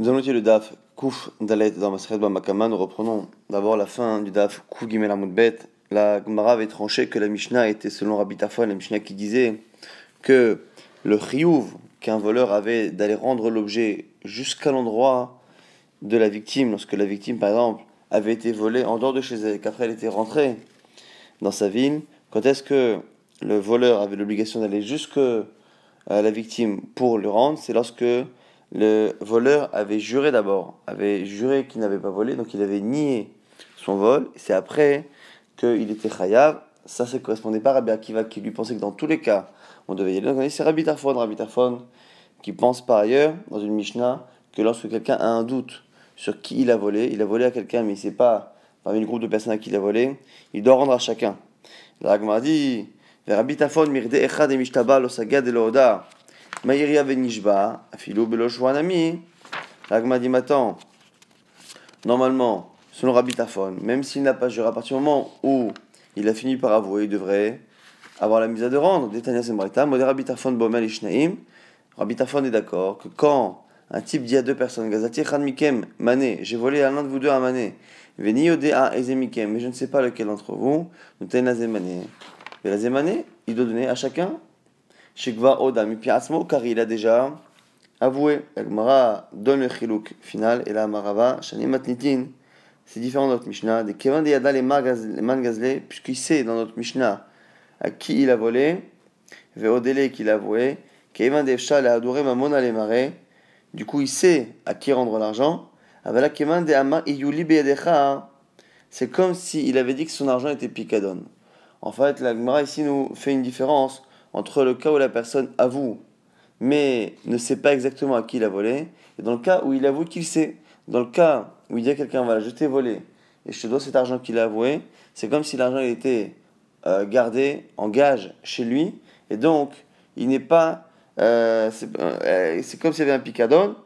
Nous allons étudier le DAF Kouf Dalet dans Bamakama. Nous reprenons d'abord la fin du DAF Kouf Gimel Amoudbet. La Gemara avait tranché que la Mishnah était selon Rabbi Tafon, la Mishnah qui disait que le chiyuv qu'un voleur avait d'aller rendre l'objet jusqu'à l'endroit de la victime, lorsque la victime par exemple avait été volée en dehors de chez elle, qu'après elle était rentrée dans sa ville, quand est-ce que le voleur avait l'obligation d'aller jusqu'à la victime pour le rendre? C'est lorsque le voleur avait juré d'abord, avait juré qu'il n'avait pas volé, donc il avait nié son vol. C'est après qu'il était chayav. Ça, ça correspondait pas à Rabbi Akiva qui lui pensait que dans tous les cas, on devait y aller. Donc c'est Rabbi Tarfon, Rabbi Tarfon, qui pense par ailleurs, dans une Mishnah, que lorsque quelqu'un a un doute sur qui il a volé, il a volé à quelqu'un, mais il ne sait pas parmi le groupe de personnes à qui il a volé, il doit rendre à chacun. La dit, Rabbi Tarfon, mirde echad et mishtaba lo sagad et lo Maïria Venishba, Afilou Beloshwanami. L'agma dit maintenant, normalement, selon Rabbi Tafon, même s'il n'a pas juré, à partir du moment où il a fini par avouer, il devrait avoir la mise à de rendre. Détania Modé Rabbi Tafon Bomel. Rabbi Tafon est d'accord que quand un type dit à deux personnes, Gazati Mikem, Mané, j'ai volé à l'un de vous deux un Mané, Veni Ode a Ezemikem, mais je ne sais pas lequel d'entre vous, nous tenez Zemane. Mais la il doit donner à chacun Shekva Odam car il a déjà avoué. Agmara donne le chilouk final et la marava, Shani Matnitin. C'est différent de notre Mishnah. De Kevan de Yada les Mangazle, puisqu'il sait dans notre Mishnah à qui il a volé, Veodele qu'il a avoué, Kevan de Efshal a adoré Mamon les marais. Du coup, il sait à qui rendre l'argent. Avala Kevan de Ama Iyuli Beyadecha. C'est comme s'il avait dit que son argent était picadon. En fait, la Gemara ici nous fait une différence entre le cas où la personne avoue, mais ne sait pas exactement à qui il a volé, et dans le cas où il avoue qu'il sait. Dans le cas où il dit à quelqu'un, voilà, je t'ai volé, et je te dois cet argent qu'il a avoué, c'est comme si l'argent était euh, gardé en gage chez lui, et donc il n'est pas... Euh, euh, c'est comme s'il y avait un picadon.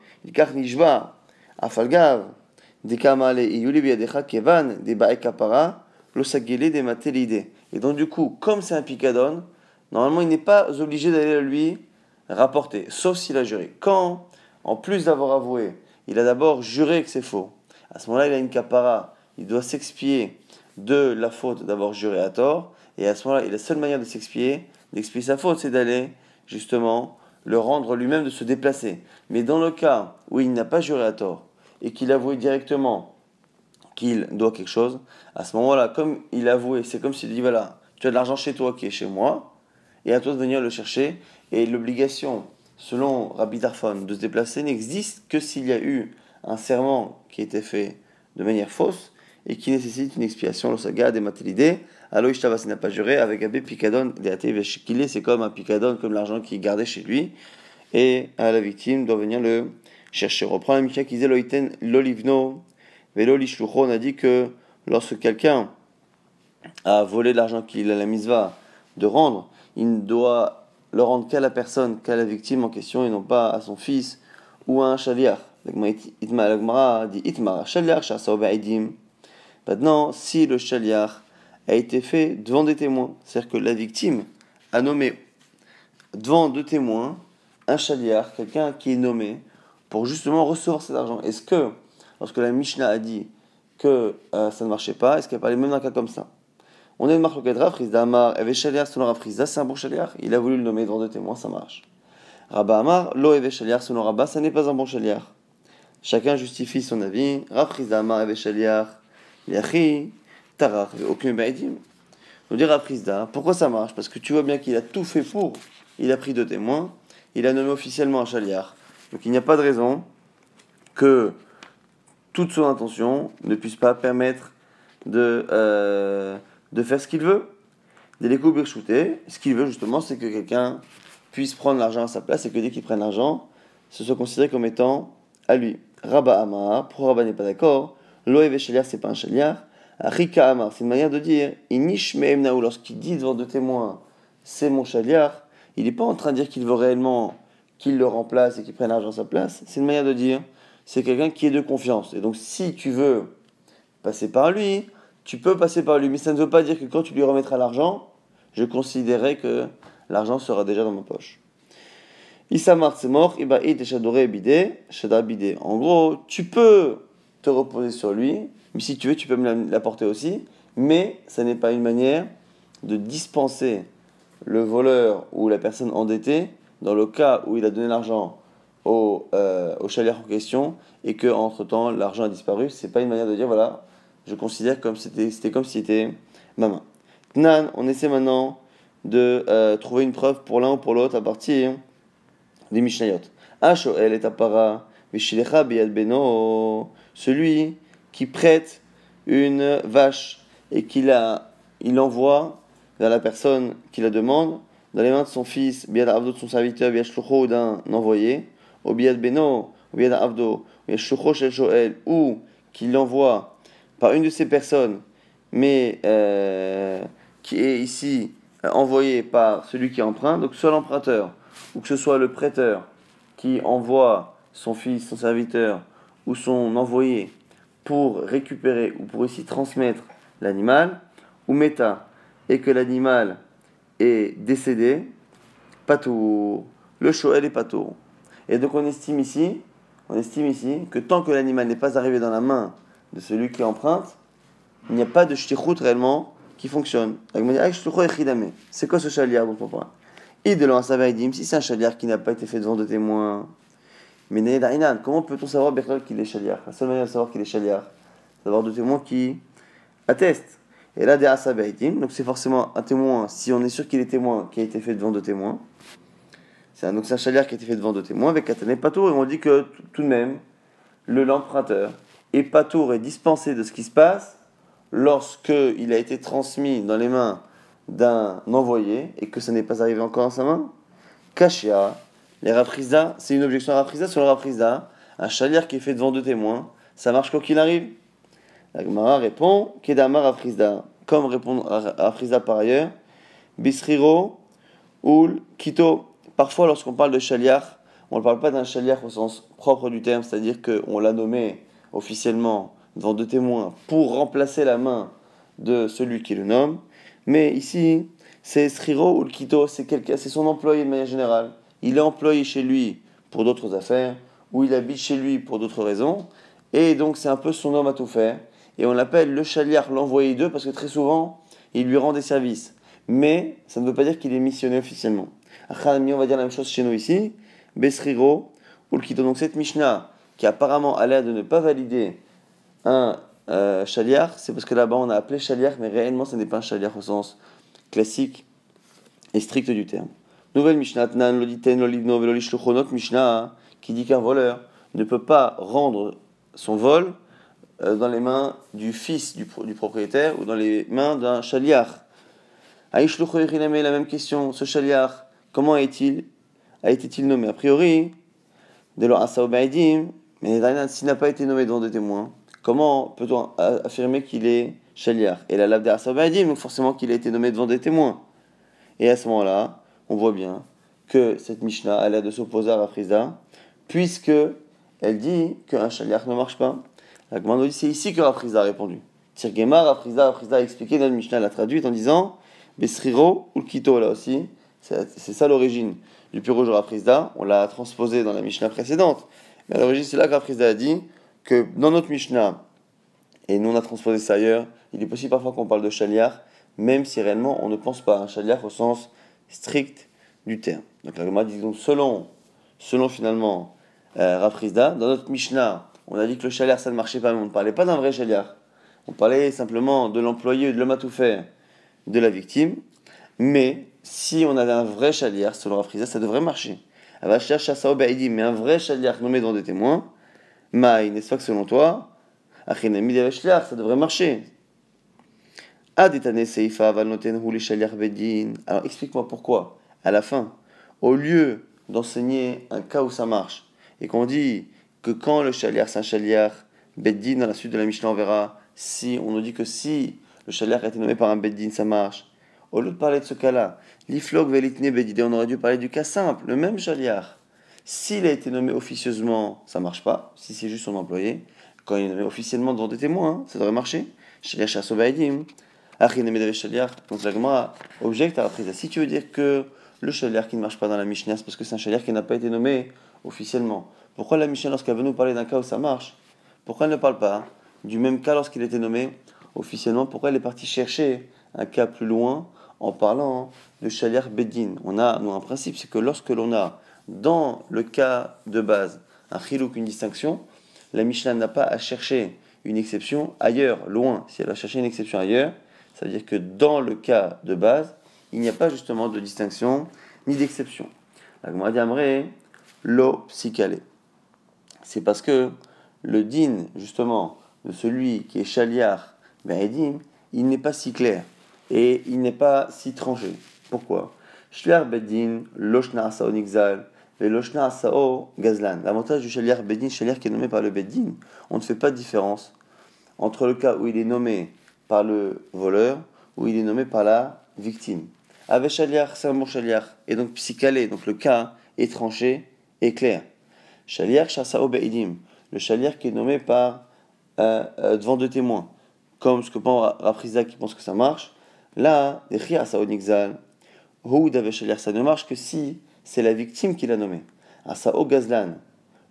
Et donc du coup, comme c'est un picadon, normalement, il n'est pas obligé d'aller lui rapporter, sauf s'il a juré. Quand, en plus d'avoir avoué, il a d'abord juré que c'est faux, à ce moment-là, il a une capara, il doit s'expier de la faute d'avoir juré à tort, et à ce moment-là, la seule manière de s'expier, d'expier sa faute, c'est d'aller justement le rendre lui-même de se déplacer. Mais dans le cas où il n'a pas juré à tort et qu'il avoué directement qu'il doit quelque chose, à ce moment-là, comme il a avoué, c'est comme s'il dit voilà, tu as de l'argent chez toi qui est chez moi, et à toi de venir le chercher. Et l'obligation, selon Rabbi Darfon, de se déplacer n'existe que s'il y a eu un serment qui été fait de manière fausse et qui nécessite une expiation, le des matilidés. Alors Ishtavas n'a pas juré avec Abbé Picadon, c'est comme un Picadon, comme l'argent qui est gardé chez lui. Et à la victime doit venir le chercher. Reprend la Mishnah qui disait Lolivno, Velo on a dit que lorsque quelqu'un a volé l'argent qu'il a la misva de rendre, il ne doit le rendre qu'à la personne, qu'à la victime en question, et non pas à son fils ou à un shaliach. Maintenant, si le shaliach a été fait devant des témoins, c'est-à-dire que la victime a nommé devant deux témoins un shaliach, quelqu'un qui est nommé pour justement recevoir cet argent. Est-ce que, lorsque la Mishnah a dit que euh, ça ne marchait pas, est-ce qu'elle parlait même d'un cas comme ça? On est une marque Rav Amar, Eve Shaliar selon Rav c'est un bon Shaliar. Il a voulu le nommer devant deux témoins, ça marche. Rabba Amar, Lo Eve Shaliar selon Rabba, ça n'est pas un bon Shaliar. Chacun justifie son avis. Rav Amar, Eve Shaliar, Yachi, Tarach, aucun Baïdim. Nous dit Rav pourquoi ça marche? Parce que tu vois bien qu'il a tout fait pour. Il a pris deux témoins, il a nommé officiellement un Shaliar. Donc il n'y a pas de raison que toute son intention ne puisse pas permettre de. Euh, de faire ce qu'il veut. Des shooter, ce qu'il veut justement, c'est que quelqu'un puisse prendre l'argent à sa place et que dès qu'il prenne l'argent, ce soit considéré comme étant à lui. Rabba Amar, pour Rabba n'est pas d'accord? Loev Shaliar, c'est pas un Shaliar. Rika Amar, c'est une manière de dire Inish Meemnaou, lorsqu'il dit devant deux témoins, c'est mon Shaliar, il n'est pas en train de dire qu'il veut réellement qu'il le remplace et qu'il prenne l'argent à sa place. C'est une manière de dire c'est quelqu'un qui est de confiance. Et donc, si tu veux passer par lui, tu peux passer par lui, mais ça ne veut pas dire que quand tu lui remettras l'argent, je considérerai que l'argent sera déjà dans ma poche. Isamar c'est mort, Ibaïd et Bidé, Shada Bidé. En gros, tu peux te reposer sur lui, mais si tu veux, tu peux me l'apporter aussi, mais ça n'est pas une manière de dispenser le voleur ou la personne endettée dans le cas où il a donné l'argent au, euh, au en question et que entre temps l'argent a disparu, c'est pas une manière de dire voilà, je considère comme c'était c'était comme si c'était ma main. On essaie maintenant de euh, trouver une preuve pour l'un ou pour l'autre à partir des Mishnayot. Ashoel est apara, beno, celui qui prête une vache et qu'il a, il envoie vers la personne qui la demande dans les mains de son fils, biyad avdo de son serviteur, biyad shlucho d'un envoyé, ou biyad beno, ou biyad avdo, shel Shoel, ou qu'il l'envoie par une de ces personnes, mais euh, qui est ici euh, envoyé par celui qui emprunte, donc soit l'emprunteur, ou que ce soit le prêteur qui envoie son fils, son serviteur, ou son envoyé pour récupérer ou pour ici transmettre l'animal, ou méta, et que l'animal est décédé, patour. Le shoel est patour. Et donc on estime ici, on estime ici que tant que l'animal n'est pas arrivé dans la main de celui qui emprunte, il n'y a pas de shtichut réellement qui fonctionne. C'est quoi ce chaliar dont on parle Si c'est un chaliar qui n'a pas été fait devant de témoins, mais comment peut-on savoir qu'il est chaliar? La seule manière de savoir qu'il est chaliar, c'est d'avoir deux témoins qui attestent. Et là, des donc c'est forcément un témoin, si on est sûr qu'il est témoin, qui a été fait devant deux témoins. C'est un, donc un chaliar qui a été fait devant deux témoins avec Katane Patour, et on dit que tout de même, le l'emprunteur et Patour est dispensé de ce qui se passe lorsqu'il a été transmis dans les mains d'un envoyé et que ça n'est pas arrivé encore dans sa main. Kashia, les Raprisa, c'est une objection à Raprisa. Sur le Raprisa, un chalier qui est fait devant deux témoins, ça marche quoi qu'il arrive? La Gemara répond Kedama Raprisa, comme répond Raprisa par ailleurs, Bisriro, Ul, Kito. Parfois, lorsqu'on parle de chaliar, on ne parle pas d'un chaliar au sens propre du terme, c'est-à-dire qu'on l'a nommé officiellement devant deux témoins pour remplacer la main de celui qui le nomme. Mais ici, c'est Sriro ou Kito, c'est son employé de manière générale. Il est employé chez lui pour d'autres affaires, ou il habite chez lui pour d'autres raisons, et donc c'est un peu son homme à tout faire. Et on l'appelle le chaliar, l'envoyé d'eux, parce que très souvent, il lui rend des services. Mais ça ne veut pas dire qu'il est missionné officiellement. on va dire la même chose chez nous ici. Besriro ou Kito. Donc cette Mishnah, qui apparemment a l'air de ne pas valider un euh, chaliar, c'est parce que là-bas on a appelé chaliar, mais réellement ce n'est pas un chaliar au sens classique et strict du terme. Nouvelle Mishnah, Tnan, Loliten, Lolivno, Velolishluchonot, Mishnah, qui dit qu'un voleur ne peut pas rendre son vol euh, dans les mains du fils du, propriétaire ou dans les mains d'un chaliar. Aishlucho la même question, ce chaliar, comment est-il a été-il nommé? A priori, de leur mais s'il n'a pas été nommé devant des témoins, Comment peut-on affirmer qu'il est Shaliar? Et la Labde dit donc forcément qu'il a été nommé devant des témoins. Et à ce moment-là, on voit bien que cette Mishnah a l'air de s'opposer à Rafrizda, puisque elle dit qu'un Shaliar ne marche pas. La dit c'est ici que Rafrizda a répondu. Tirgema, Rafrizda, Rafrizda a expliqué dans le Mishnah, l'a traduite en disant Besriro ou Kito, là aussi. C'est ça l'origine du Puro Rafrizda. On l'a transposé dans la Mishnah précédente. Mais à l'origine, c'est là que Rafrizda a dit que dans notre Mishnah, et nous on a transposé ça ailleurs, il est possible parfois qu'on parle de chaliar, même si réellement on ne pense pas à un chaliar au sens strict du terme. Donc la dit donc selon, selon finalement euh, dans notre Mishnah, on a dit que le chaliar ça ne marchait pas, mais on ne parlait pas d'un vrai chaliar. On parlait simplement de l'employé, de l'homme à tout faire, de la victime. Mais si on avait un vrai chaliar, selon Rafrizda, ça devrait marcher. Mais un vrai chaliar nommé dans des témoins, Maï, n'est-ce pas que selon toi, ça devrait marcher. Alors explique-moi pourquoi, à la fin, au lieu d'enseigner un cas où ça marche, et qu'on dit que quand le chaliar c'est un chaliar, Beddin, dans la suite de la Mishnah, on verra si, on nous dit que si le chaliar a été nommé par un Beddin, ça marche. Au lieu de parler de ce cas-là, l'iflog velitne Beddin, on aurait dû parler du cas simple, le même chaliar. S'il a été nommé officieusement, ça marche pas. Si c'est juste son employé, quand il est nommé officiellement devant des témoins, hein, ça devrait marcher. Shaliach Shasobaïdim. Donc la objecte à la prise. Si tu veux dire que le chaliar qui ne marche pas dans la Mishnah, c'est parce que c'est un chaliar qui n'a pas été nommé officiellement. Pourquoi la Mishnah, lorsqu'elle veut nous parler d'un cas où ça marche, pourquoi elle ne parle pas du même cas lorsqu'il était nommé officiellement Pourquoi elle est partie chercher un cas plus loin en parlant de chaliar bedin On a, nous, un principe, c'est que lorsque l'on a, dans le cas de base, un chilouk, une distinction, la Mishnah n'a pas à chercher une exception ailleurs, loin. Si elle a cherché une exception ailleurs, ça veut dire que dans le cas de base, il n'y a pas justement de distinction ni d'exception. La Gemara lo psychalé. C'est parce que le din, justement, de celui qui est chaliar, ben il n'est pas si clair et il n'est pas si tranché. Pourquoi? L'avantage du chaliar bedin, chaliar qui est nommé par le bedin, on ne fait pas de différence entre le cas où il est nommé par le voleur ou il est nommé par la victime. Avec Shaliach, c'est un bon Shaliach. Et donc psychalé, donc le cas est tranché et clair. Shaliach, Shasao Be'idim. Le Shaliach qui est nommé par euh, euh, devant deux témoins. Comme ce que pense Rapriza qui pense que ça marche. Là, Asao Nixal. Houd avec Shaliach, ça ne marche que si c'est la victime qui l'a nommé. Asao Gazlan.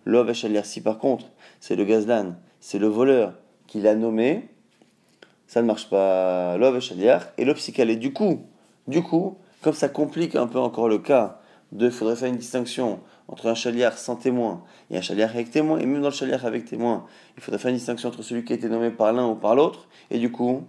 Lo Shaliach, si par contre c'est le Gazlan, c'est le voleur qui l'a nommé, ça ne marche pas. Lo. Et le psychalé. Du coup, du coup, comme ça complique un peu encore le cas de, faudrait faire une distinction entre un chaliard sans témoin et un chaliard avec témoin, et même dans le chaliard avec témoin, il faudrait faire une distinction entre celui qui a été nommé par l'un ou par l'autre, et du coup,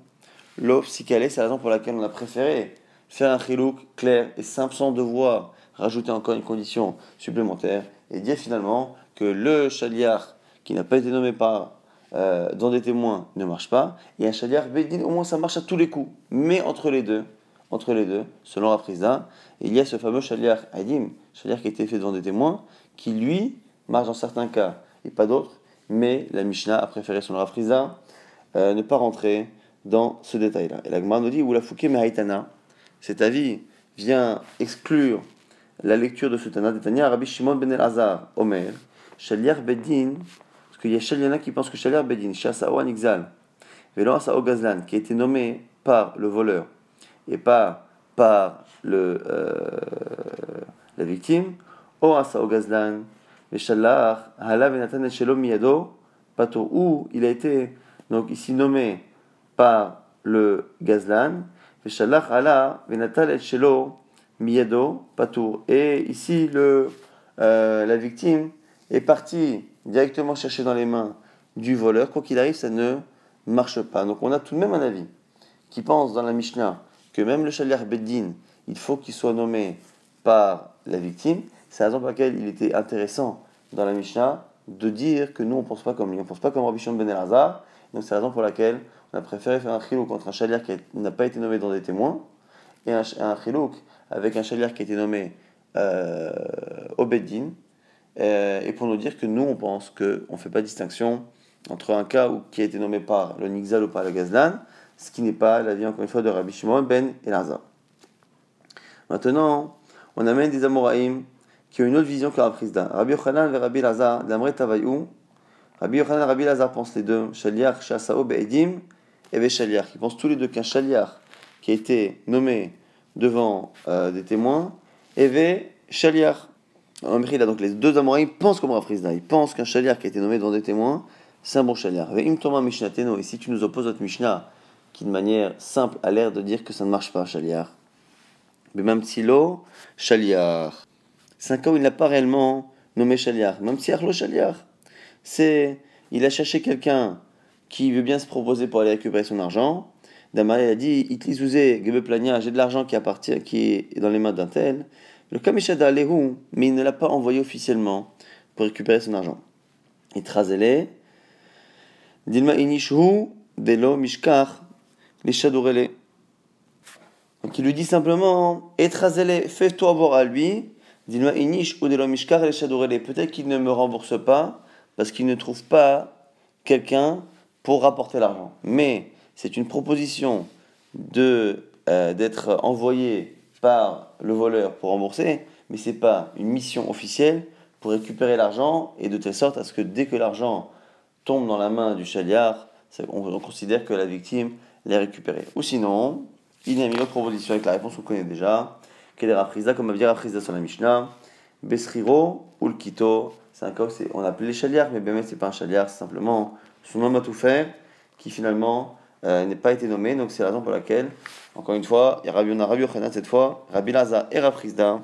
l'offre psychalé, c'est la raison pour laquelle on a préféré faire un chilouk clair et simple sans devoir rajouter encore une condition supplémentaire, et dire finalement que le chaliard qui n'a pas été nommé par euh, dans des témoins ne marche pas, et un chaliard bédine, au moins ça marche à tous les coups, mais entre les deux, entre les deux, selon Rapriza. il y a ce fameux Shaliach Hadim, Shaliach qui a été fait devant des témoins, qui lui marche dans certains cas et pas d'autres, mais la Mishnah a préféré, selon Rapriza, euh, ne pas rentrer dans ce détail-là. Et la Gemara nous dit, ou la Fouké Mehaitana, cet avis vient exclure la lecture de ce Tana, Tanya, Rabbi Shimon ben Elazar, Omer, Shaliach Bedin, parce qu'il y a Shaliana qui pense que Shaliach Bedin, Shasao Anixal, Velo Asao Gazlan, qui a été nommé par le voleur, et pas par le, euh, la victime, ou gazlan, ou il a été donc ici nommé par le gazlan, et ici le, euh, la victime est partie directement chercher dans les mains du voleur, quoi qu'il arrive, ça ne marche pas. Donc on a tout de même un avis qui pense dans la Mishnah que même le chaliar Beddin, il faut qu'il soit nommé par la victime. C'est la raison pour laquelle il était intéressant dans la Mishnah de dire que nous on pense pas comme lui, on pense pas comme Rabbi Shimon ben Elazar. Donc c'est la raison pour laquelle on a préféré faire un chilouk contre un chaliar qui n'a pas été nommé dans des témoins et un, un chilouk avec un chaliar qui a été nommé euh, au. Euh, et pour nous dire que nous on pense qu'on ne fait pas distinction entre un cas où, qui a été nommé par le Nixal ou par le Gazlan ce qui n'est pas la vie, encore une fois, de Rabbi Shimon ben Elazar. Maintenant, on amène des Amoraïm qui ont une autre vision que la d'un. Rabbi Yochanan et Rabbi Lazar, d'Amre Tavayou. Rabbi Yochanan Rabbi Lazar pensent les deux, Shaliach, Shasao, Be'edim, et Veshaliach. Ils pensent tous les deux qu'un Shaliach qui a été nommé devant euh, des témoins, et Veshaliach. Donc les deux Amoraïm pensent comme Rav Ils pensent qu'un Shaliach qui a été nommé devant des témoins, c'est un bon Mishnateno. Et si tu nous opposes notre Mishnah, qui de manière simple a l'air de dire que ça ne marche pas, Chaliar. Mais même si l'eau, Chaliar. C'est cas où il n'a pas réellement nommé Chaliar. Même si Arlo Chaliar, c'est, il a cherché quelqu'un qui veut bien se proposer pour aller récupérer son argent. Damar a dit, Plania, j'ai de l'argent qui appartient, qui est dans les mains d'un tel. Le Kamishada Lehu, mais il ne l'a pas envoyé officiellement pour récupérer son argent. Et Trazele, Dilma Inishu, Delo Mishkar, les Donc il lui dit simplement, étrasez fais-toi voir à lui, dis-moi inish ou les Peut-être qu'il ne me rembourse pas parce qu'il ne trouve pas quelqu'un pour rapporter l'argent. Mais c'est une proposition de euh, d'être envoyé par le voleur pour rembourser, mais c'est pas une mission officielle pour récupérer l'argent et de telle sorte à ce que dès que l'argent tombe dans la main du chaliard, on considère que la victime les récupérer. Ou sinon, il y a une autre proposition avec la réponse qu'on connaît déjà, Quel est Rafrizda Comme va dire Rafrizda sur la Mishnah. Besriro ou le Kito. C'est un cas où on appelle les chaliards, mais bien c'est pas un chaliard, c'est simplement son homme à tout faire qui finalement euh, n'est pas été nommé. Donc c'est la raison pour laquelle, encore une fois, il y a Rabbi, Rabbi cette fois, Rabbi Laza et Rafrizda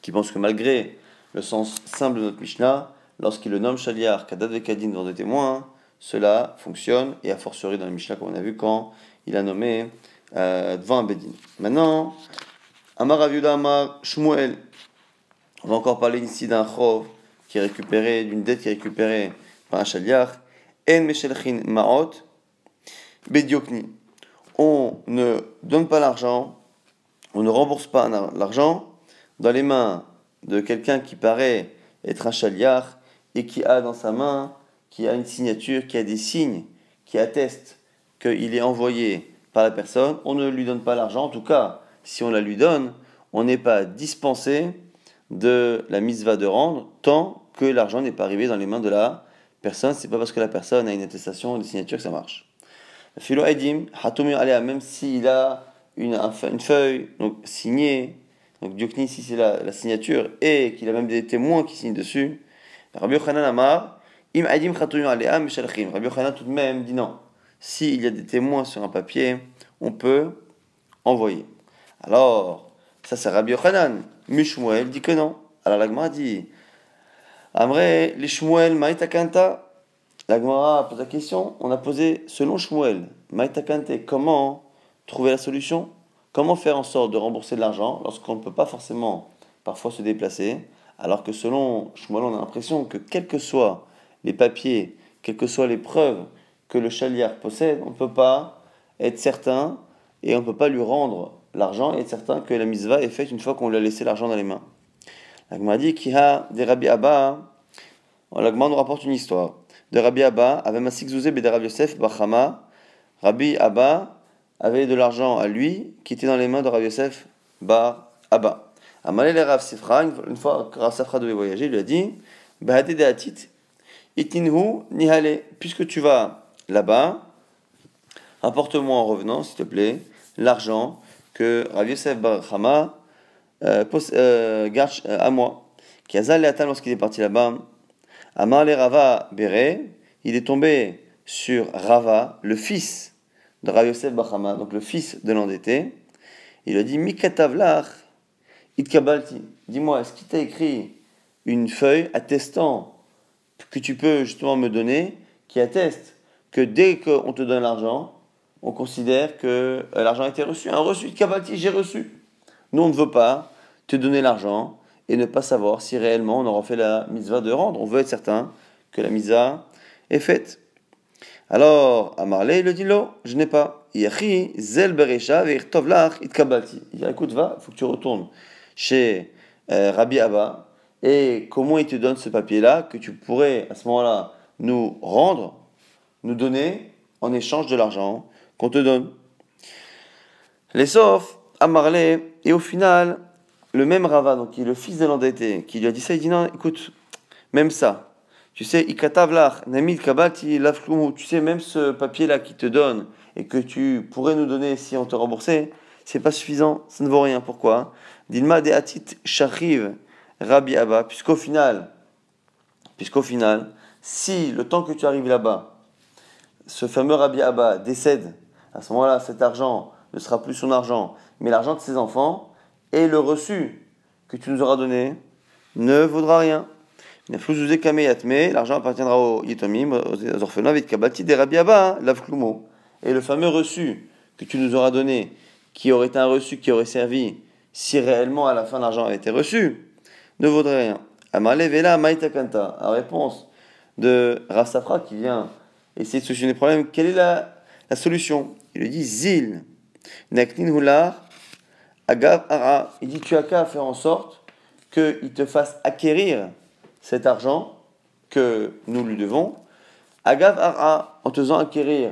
qui pensent que malgré le sens simple de notre Mishnah, lorsqu'il le nomme chaliard, Kadad et Kadin devant des témoins, cela fonctionne, et a fortiori dans la Mishnah, comme on a vu, quand il a nommé euh, devant un Bedin. Maintenant, Amar Aviuda Amar Shmuel. On va encore parler ici d'un chov qui est récupéré, d'une dette qui est récupérée par un chaliar. En Meshelchin Maot Bediokni. On ne donne pas l'argent, on ne rembourse pas l'argent dans les mains de quelqu'un qui paraît être un chaliar et qui a dans sa main, qui a une signature, qui a des signes qui attestent qu'il est envoyé par la personne, on ne lui donne pas l'argent. En tout cas, si on la lui donne, on n'est pas dispensé de la mise va de rendre tant que l'argent n'est pas arrivé dans les mains de la personne. C'est pas parce que la personne a une attestation, une signature que ça marche. Philo Edim, même s'il a une, une, feuille donc signée, donc Diokni ici c'est la, signature, et qu'il a même des témoins qui signent dessus. Rabbi Yochanan Amar, Im Edim Rabbi Yochanan tout de même dit non s'il y a des témoins sur un papier, on peut envoyer. Alors, ça c'est Rabbi Yochanan. Mishmuel dit que non. Alors la dit Amré, les Shmuel, Maïtakanta. La Gemara pose la question. On a posé selon Shmuel, Maïtakante, comment trouver la solution? Comment faire en sorte de rembourser de l'argent lorsqu'on ne peut pas forcément parfois se déplacer? Alors que selon Shmuel, on a l'impression que quels que soient les papiers, quelles que soient les preuves que le chaliar possède, on ne peut pas être certain et on ne peut pas lui rendre l'argent et être certain que la misva est faite une fois qu'on lui a laissé l'argent dans les mains. L'agma dit qu'il a des Rabbi Abba, l'agma nous rapporte une histoire. De Rabbi Abba, avait Masik Zouzé de Rabbi Yosef Bachama, Rabbi Abba avait de l'argent à lui qui était dans les mains de Rabbi Yosef Bar Abba. Amalé le Rav Sifra, une fois Rav Sifra devait voyager, il lui a dit de Hatit, Itinhu Nihale, puisque tu vas là-bas, apporte-moi en revenant, s'il te plaît, l'argent que Rav Yosef Bar euh, euh, garde euh, à moi. Kiazal et lorsqu'il est parti là-bas, Amar le Rava Bere, il est tombé sur Rava, le fils de Rav Yosef Bar donc le fils de l'endetté. Il a dit Mikatavlach Itkabalti. Dis-moi, est-ce qu'il t'a écrit une feuille attestant que tu peux justement me donner, qui atteste que dès qu'on te donne l'argent, on considère que euh, l'argent a été reçu. Un reçu de j'ai reçu. Nous, on ne veut pas te donner l'argent et ne pas savoir si réellement on aura fait la mitzvah de rendre. On veut être certain que la mitzvah est faite. Alors, Amarle, il le dit, non, je n'ai pas. Il dit, écoute, va, il faut que tu retournes chez euh, Rabbi Abba, et comment il te donne ce papier-là, que tu pourrais, à ce moment-là, nous rendre nous donner en échange de l'argent qu'on te donne. Les sauf à Marley, et au final, le même Rava, donc qui est le fils de l'endetté, qui lui a dit ça, il dit non, écoute, même ça, tu sais, ikatavlach, namid kabati, tu sais, même ce papier-là qui te donne et que tu pourrais nous donner si on te remboursait, c'est pas suffisant, ça ne vaut rien. Pourquoi? Dilma de atit shachiv Rabbi Abba, puisqu'au final, puisqu'au final, si le temps que tu arrives là-bas, ce fameux Rabbi Abba décède, à ce moment-là, cet argent ne sera plus son argent, mais l'argent de ses enfants, et le reçu que tu nous auras donné ne vaudra rien. L'argent appartiendra aux yitomim, aux orphelins, kabati des Rabbi Abba, hein, Et le fameux reçu que tu nous auras donné, qui aurait été un reçu qui aurait servi si réellement à la fin l'argent avait été reçu, ne vaudrait rien. Amale Vela Maïtakanta, en réponse de Rassafra qui vient essayer de solutionner le problème. Quelle est la, la solution? Il lui dit Zil, Naknin Hular, Agav Ara. Il dit Tu as qu'à faire en sorte qu'il te fasse acquérir cet argent que nous lui devons. Agav Ara, en te faisant acquérir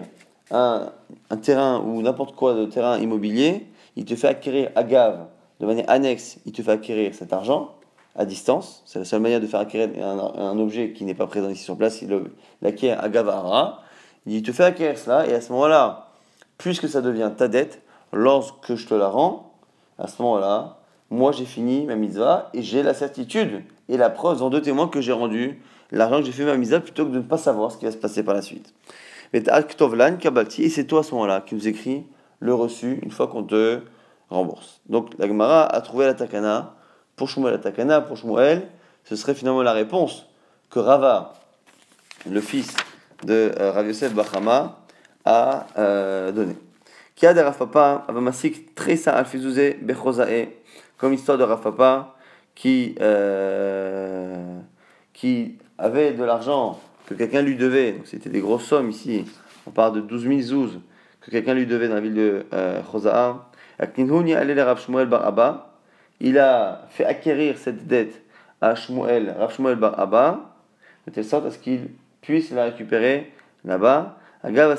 un, un terrain ou n'importe quoi de terrain immobilier, il te fait acquérir Agav de manière annexe, il te fait acquérir cet argent à distance. C'est la seule manière de faire acquérir un, objet qui n'est pas présent ici sur place. Il l'acquiert à Gavara. Il te fait acquérir cela, et à ce moment-là, puisque ça devient ta dette, lorsque je te la rends, à ce moment-là, moi j'ai fini ma mitzvah et j'ai la certitude et la preuve en deux témoins que j'ai rendu l'argent que j'ai fait ma mitzvah plutôt que de ne pas savoir ce qui va se passer par la suite. Et c'est toi à ce moment-là qui nous écrit le reçu une fois qu'on te rembourse. Donc la Gemara a trouvé la takana pour Shmuel. La takana pour Shmuel, ce serait finalement la réponse que Rava, le fils de euh, Rav Yosef Bachama, a euh, donnée. Qui a de Rav Papa, Avamasik Tresa Alfizouze Bechozae, comme histoire de Rav Papa qui, euh, qui avait de l'argent que quelqu'un lui devait, donc c'était des grosses sommes ici, on parle de 12 000 zouz que quelqu'un lui devait dans la ville de euh, Choza'a. Il a fait acquérir cette dette à Shmuel, Rav Shmuel Bar Abba, de telle sorte à ce qu'il puisse la récupérer là-bas. Agav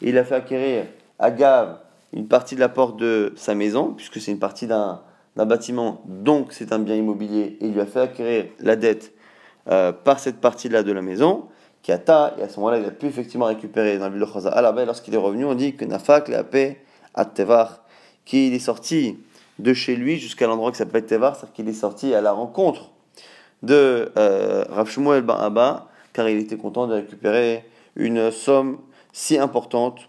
il a fait acquérir Agav une partie de la porte de sa maison, puisque c'est une partie d'un bâtiment, donc c'est un bien immobilier, et il lui a fait acquérir la dette euh, par cette partie-là de la maison. Kiata, et à ce moment-là, il a pu effectivement récupérer dans de Chaza. À la lorsqu'il est revenu, on dit que Nafak, l'a paix à Tevar, qu'il est sorti de chez lui jusqu'à l'endroit qui s'appelle Tevar, c'est-à-dire qu'il est sorti à la rencontre de euh, Rav Ben Abba, car il était content de récupérer une somme si importante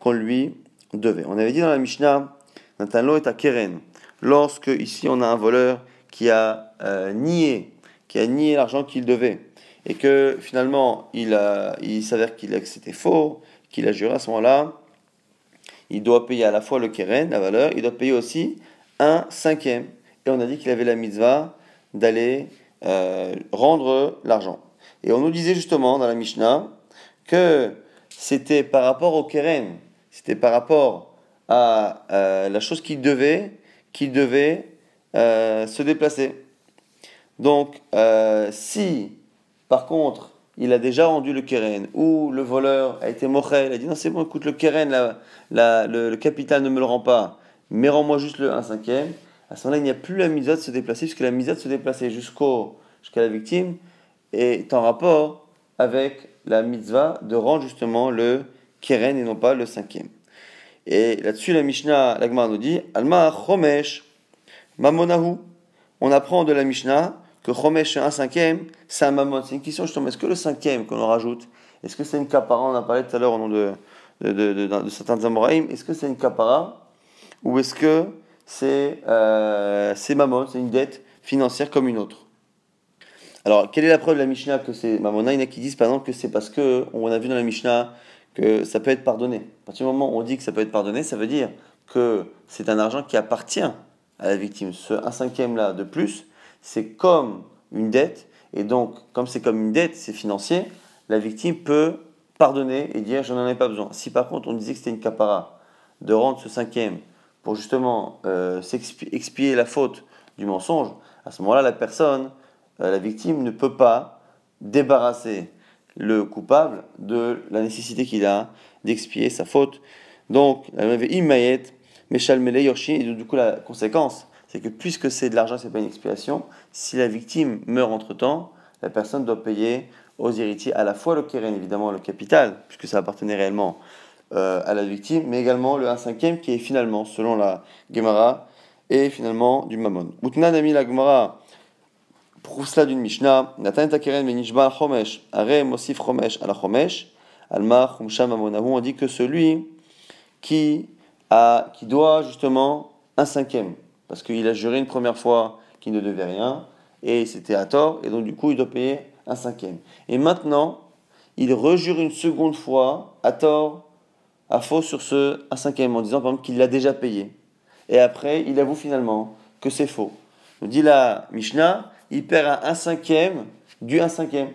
qu'on lui devait. On avait dit dans la Mishnah, Nathanlo est à Keren, lorsque ici on a un voleur qui a euh, nié, qui a nié l'argent qu'il devait et que finalement il, il s'avère qu'il que c'était faux, qu'il a juré à ce moment-là, il doit payer à la fois le keren, la valeur, il doit payer aussi un cinquième. Et on a dit qu'il avait la mitzvah d'aller euh, rendre l'argent. Et on nous disait justement dans la Mishnah que c'était par rapport au keren, c'était par rapport à euh, la chose qu'il devait, qu'il devait euh, se déplacer. Donc, si par contre, il a déjà rendu le keren, ou le voleur a été moché, il a dit non c'est bon, écoute, le keren, le, capital ne me le rend pas, mais rends-moi juste le 1 cinquième. À ce moment-là, il n'y a plus la mise de se déplacer, puisque la mise de se déplacer jusqu'au, jusqu'à la victime est en rapport avec la mitzvah de rendre justement le keren et non pas le cinquième. Et là-dessus, la Mishnah, l'Agmar nous dit Alma chomesh mamonahu. On apprend de la Mishnah que Chomesh un cinquième, c'est un mamon. C'est une question justement, est-ce que le cinquième qu'on rajoute, est-ce que c'est une kapara On a parlé tout à l'heure au nom de, de, de, certains Amoraïm, est-ce que c'est une kapara ou est-ce que c'est euh, mamon, c'est une dette financière comme une autre? Alors, quelle est la preuve de la Mishnah que c'est mamona Il y en a qui disent par exemple que c'est parce que on a vu dans la Mishnah que ça peut être pardonné. À partir du moment où on dit que ça peut être pardonné, ça veut dire que c'est un argent qui appartient à la victime. Ce un cinquième là de plus, c'est comme une dette, et donc, comme c'est comme une dette, c'est financier, la victime peut pardonner et dire je n'en ai pas besoin. Si par contre on disait que c'était une capara de rendre ce cinquième pour justement euh, expier la faute du mensonge, à ce moment-là, la personne, la victime, ne peut pas débarrasser le coupable de la nécessité qu'il a d'expier sa faute. Donc, Imayet, Meshal Mele Yorshi, et du coup, la conséquence, c'est que puisque c'est de l'argent, c'est pas une expiation, si la victime meurt entre-temps, la personne doit payer aux héritiers à la fois le keren, évidemment le capital, puisque ça appartenait réellement euh, à la victime, mais également le 1 cinquième qui est finalement, selon la Gemara, et finalement du mammon. Utna nami la Gemara prouve cela d'une Mishnah, Natan keren venishba chomesh, are mosif chomesh ala chomesh, on dit que celui qui, a, qui doit justement un cinquième, parce qu'il a juré une première fois qu'il ne devait rien, et c'était à tort, et donc du coup il doit payer un cinquième. Et maintenant, il rejure une seconde fois à tort, à faux sur ce un cinquième, en disant par exemple qu'il l'a déjà payé. Et après, il avoue finalement que c'est faux. Nous dit la Mishnah, il perd un cinquième du un cinquième.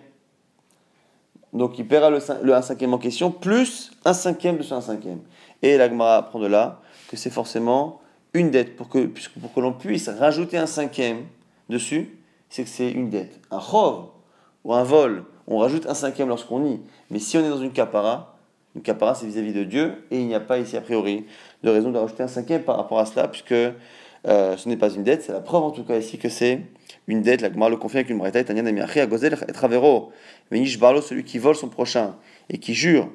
Donc il paiera le, le 1 cinquième en question, plus un cinquième de ce 1 cinquième. Et la Gemara apprend de là que c'est forcément une dette, pour que, pour que l'on puisse rajouter un cinquième dessus, c'est que c'est une dette. Un chov ou un vol, on rajoute un cinquième lorsqu'on nie. Mais si on est dans une capara, une capara c'est vis-à-vis de Dieu, et il n'y a pas ici a priori de raison de rajouter un cinquième par rapport à cela, puisque euh, ce n'est pas une dette, c'est la preuve en tout cas ici que c'est une dette. La Gemara le confie avec une braïta, et Travero, Barlo, celui qui vole son prochain et qui jure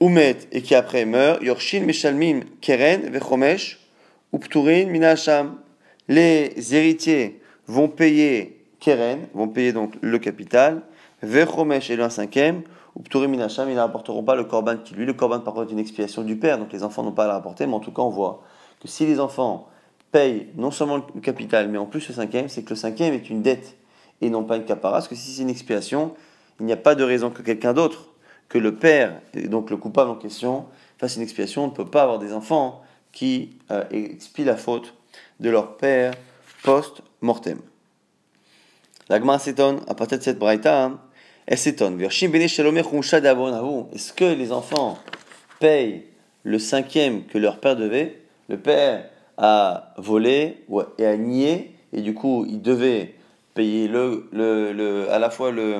Umet et qui après meurt, Yorshin Meshalmim Keren Vechomesh Upturin minasham. Les héritiers vont payer keren, vont payer donc le capital, vechomesh et le cinquième, Upturin minasham, ils n'apporteront pas le korban qui lui. Le korban par contre est une expiation du père, donc les enfants n'ont pas à le rapporter, mais en tout cas on voit que si les enfants payent non seulement le capital, mais en plus le cinquième, c'est que le cinquième est une dette et non pas une capara, parce que si c'est une expiation, il n'y a pas de raison que quelqu'un d'autre, que le père, et donc le coupable en question, fasse une expiation. On ne peut pas avoir des enfants qui euh, expient la faute de leur père post-mortem. L'agma s'étonne, à partir de cette braïta, hein, elle s'étonne. Est-ce que les enfants payent le cinquième que leur père devait? Le père a volé et a nié, et du coup, il devait payer le, le, le, à la fois le,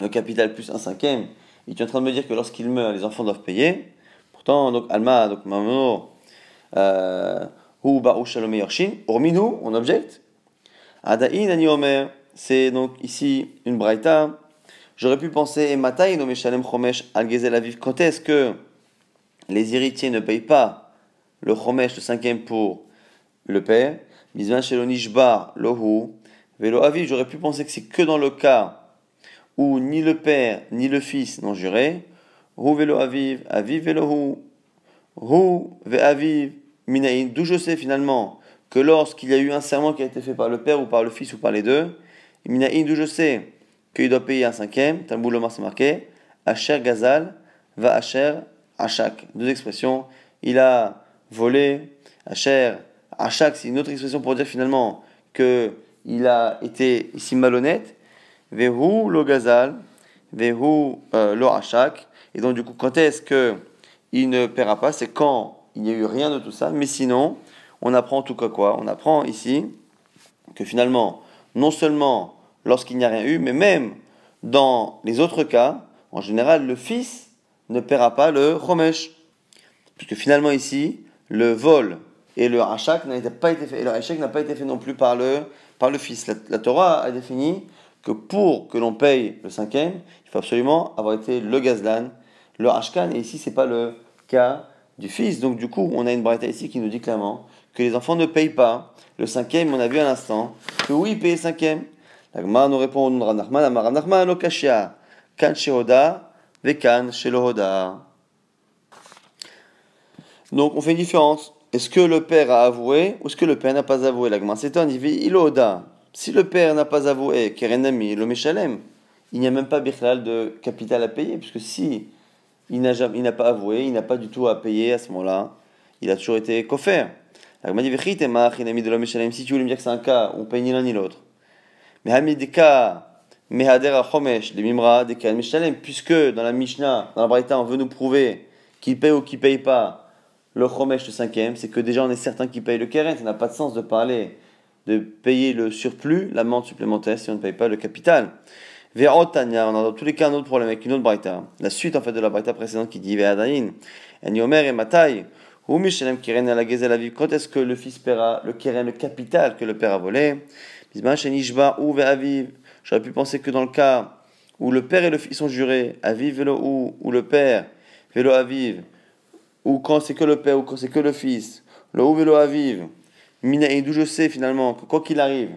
le capital plus un cinquième. Et tu es en train de me dire que lorsqu'il meurt, les enfants doivent payer. Pourtant, donc, Alma, donc, Mamour, euh, ou Ba'u Shalom Yorshin, hormis nous, on objecte. Adaïn Ani Omer, c'est donc ici une braïta. J'aurais pu penser, et Matai no Meshalem Chomesh al Gezel Aviv, quand est-ce que les héritiers ne payent pas le Chomesh, le cinquième pour le père Bizman Shelonishbar Lohu, Velo Aviv, j'aurais pu penser que c'est que dans le cas où ni le père ni le fils n'ont juré. Hu velo Aviv, Aviv velo Hu, ve Aviv, Minaïn. D'où je sais finalement que lorsqu'il y a eu un serment qui a été fait par le père ou par le fils ou par les deux, Minaïn, d'où je sais qu'il doit payer un cinquième, Talmud Lomar c'est marqué, Asher Gazal va Asher Achak. Deux expressions. Il a volé, Asher Achak, c'est une autre expression pour dire finalement que il a été ici malhonnête, Vehu lo gazal, Vehu euh, lo achak. Et donc, du coup, quand est-ce que il ne paiera pas? C'est quand il n'y a eu rien de tout ça. Mais sinon, on apprend en tout cas quoi On apprend ici que finalement, non seulement lorsqu'il n'y a rien eu, mais même dans les autres cas, en général, le fils ne paiera pas le chomesh. Puisque finalement ici, le vol et le hachak n'a pas été fait, et le n'a pas été fait non plus par le par le Fils. La, Torah a défini que pour que l'on paye le cinquième, il faut absolument avoir été le Gazlan, le Ashkan, et ici c'est pas le cas du Fils. Donc du coup, on a une braïta ici qui nous dit clairement que les enfants ne payent pas le cinquième, on a vu à l'instant que oui, ils payent le cinquième. La Gemara nous répond au Nachman, Amar Nachman, Lokashia, Kan Shehoda, Vekan Shelohoda. Donc on fait une différence est-ce que le père a avoué ou est-ce que le père n'a pas avoué? La s'étonne, il dit Iloda. Si le père n'a pas avoué, Kerenami, le Meshalem, il n'y a même pas de capital à payer, puisque si il n'a, il n'a pas avoué, il n'a pas du tout à payer à ce moment-là, il a toujours été coffert. La dit de l'homme si tu voulais me dire que c'est un cas on paye ni l'un ni l'autre. Mais Hamidika, Mehader Chomesh, les Mimra, des Meshalem, puisque dans la Mishnah, dans la Braïta, on veut nous prouver qu'il paye ou qu'il paye pas le chomesh, le cinquième, c'est que déjà on est certain qu'il paye le keren. Ça n'a pas de sens de parler de payer le surplus, l'amende supplémentaire, si on ne paye pas le capital. Tanya, on a dans tous les cas un autre problème avec une autre braïta. La suite en fait de la braïta précédente qui dit Ve'adayin, Yomer et Matai, ou Mishelem Keren la la vie. Quand est-ce que le fils paiera le keren, le capital que le père a volé? Bisma Shenishba ou Ve'aviv. J'aurais pu penser que dans le cas où le père et le fils sont jurés, Aviv velo ou, ou le père, velo Aviv, ou quand c'est que le père, ou quand c'est que le fils, le ou velo aviv, minaïn, d'où je sais finalement que quoi qu'il arrive,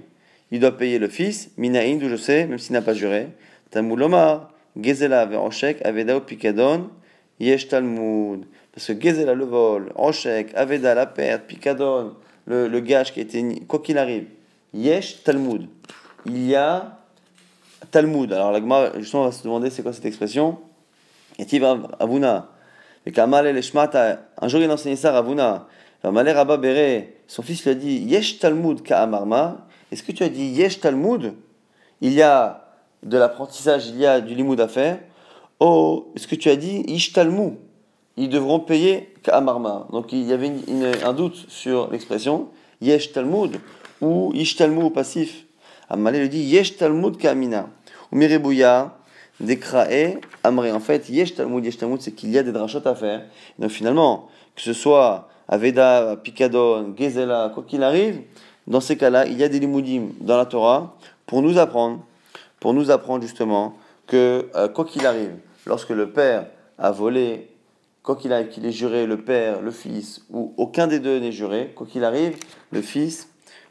il doit payer le fils, minaïn, d'où je sais, même s'il n'a pas juré, tamulomar, gezela ve'oshek, aveda ou pikadon, yesh talmud. Parce que gezela, le vol, oshek, aveda, la perte, pikadon, le, le gage qui été, quoi qu'il arrive, yesh talmud. Il y a Talmud. Alors, la justement, on va se demander c'est quoi cette expression. Et Avuna, et un jour il a enseigné ça à Ravuna. Rabba Bere, son fils lui a dit Yesh Talmud Ka'amarma. Est-ce que tu as dit Yesh Talmud? Il y a de l'apprentissage, il y a du limoud à faire. Oh, est-ce que tu as dit Ish Talmud Ils devront payer Ka'amarma. Donc il y avait un doute sur l'expression Yesh Talmud ou Ish Talmud passif. Amalé lui dit Yesh Talmud Ka'amina. Ou Mirebouya Dekrae, Amré. En fait, Yesh Talmud, Yesh Talmud, c'est qu'il y a des drachot à faire. Donc finalement, que ce soit Aveda, Pikadon, Gezela, quoi qu'il arrive, dans ces cas-là, il y a des limoudim dans la Torah pour nous apprendre, pour nous apprendre justement que euh, quoi qu'il arrive, lorsque le père a volé quoi qu'il arrive, qu'il ait juré le père, le fils, ou aucun des deux n'est juré, quoi qu'il arrive, le fils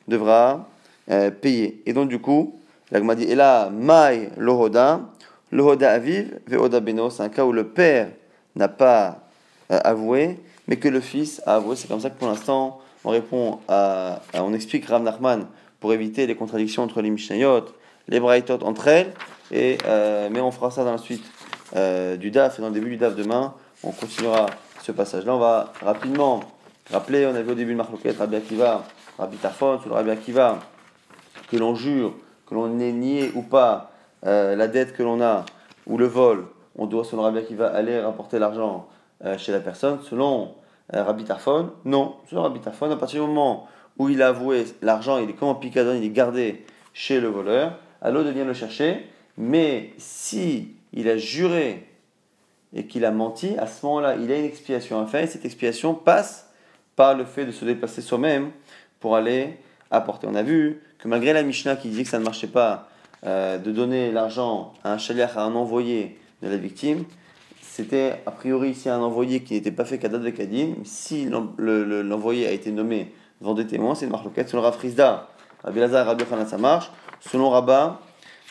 devra euh, payer. Et donc, du coup, l'agma dit, et là, mai lohoda, lohoda aviv, veoda beno, c'est un cas où le père n'a pas euh, avoué, mais que le fils a avoué. C'est comme ça que pour l'instant, on répond à, on explique Rav Nachman pour éviter les contradictions entre les Mishnayot, les Braithot entre elles, et, euh, mais on fera ça dans la suite du DAF et dans le début du DAF demain. On continuera ce passage-là. On va rapidement rappeler, on a vu au début de Marloquet, Rabbi Akiva, Rabbi Tafon, sur le Rabbi Akiva, que l'on jure, que l'on ait nié ou pas euh, la dette que l'on a, ou le vol, on doit, selon Rabbi Akiva, aller rapporter l'argent euh, chez la personne. Selon euh, Rabbi Tafon, non. Selon Rabbi Tafon, à partir du moment où il a avoué l'argent, il est comme en picadon, il est gardé chez le voleur, l'autre de venir le chercher. Mais si il a juré et qu'il a menti, à ce moment-là, il a une expiation à faire et cette expiation passe par le fait de se déplacer soi-même pour aller apporter. On a vu que malgré la Mishnah qui disait que ça ne marchait pas euh, de donner l'argent à un chaliach, à un envoyé de la victime, c'était a priori ici un envoyé qui n'était pas fait qu'à de Kadim. Si l'envoyé a été nommé devant des témoins, c'est une marque Selon Rafrizda, Rabbi Lazar, Rabbi ça marche. Selon Rabat,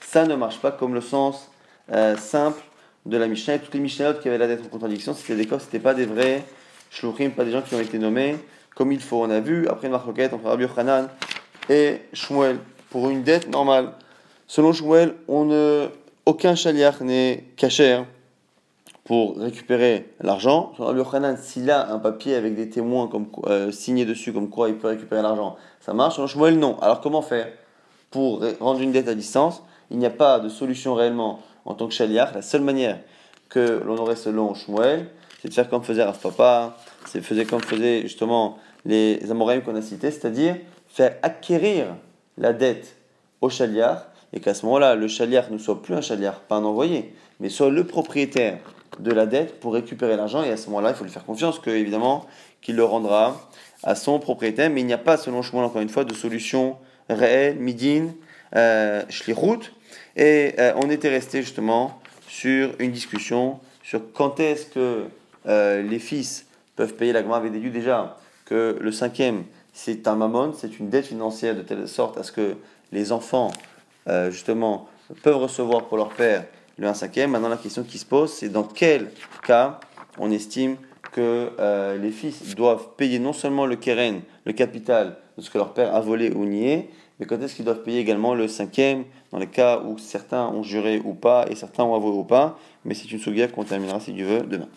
ça ne marche pas comme le sens euh, simple de la Mishnah. Et toutes les Mishnahot qui avaient la dette en contradiction, c'était des cas, c'était pas des vrais shluchim, pas des gens qui ont été nommés comme il faut. On a vu, après une marloquette entre Rabbi Yochanan et Shmuel, pour une dette normale. Selon Shmuel, on ne, aucun chaliach n'est caché pour récupérer l'argent. Selon s'il a un papier avec des témoins comme, euh, signés dessus comme quoi il peut récupérer l'argent, ça marche. Selon Shmuel, non. Alors comment faire pour rendre une dette à distance? Il n'y a pas de solution réellement en tant que chaliach, la seule manière que l'on aurait selon Shmuel, c'est de faire comme faisait Rav Papa, c'est faisait comme faisaient justement les Amoraïm qu'on a cités, c'est-à-dire faire acquérir la dette au chaliach et qu'à ce moment-là, le chaliach ne soit plus un chaliach, pas un envoyé, mais soit le propriétaire de la dette pour récupérer l'argent. Et à ce moment-là, il faut lui faire confiance que évidemment qu'il le rendra à son propriétaire, mais il n'y a pas, selon Shmuel, encore une fois, de solution réelle, midin, euh, et euh, on était resté justement sur une discussion sur quand est-ce que euh, les fils peuvent payer la avait déduit déjà que le cinquième, c'est un mammon, c'est une dette financière de telle sorte à ce que les enfants, euh, justement, peuvent recevoir pour leur père le 1 cinquième. Maintenant, la question qui se pose, c'est dans quel cas on estime que les fils doivent payer non seulement le keren, le capital de ce que leur père a volé ou nié, mais quand est-ce qu'ils doivent payer également le cinquième, dans les cas où certains ont juré ou pas, et certains ont avoué ou pas, mais c'est une souga qu'on terminera si Dieu veut demain.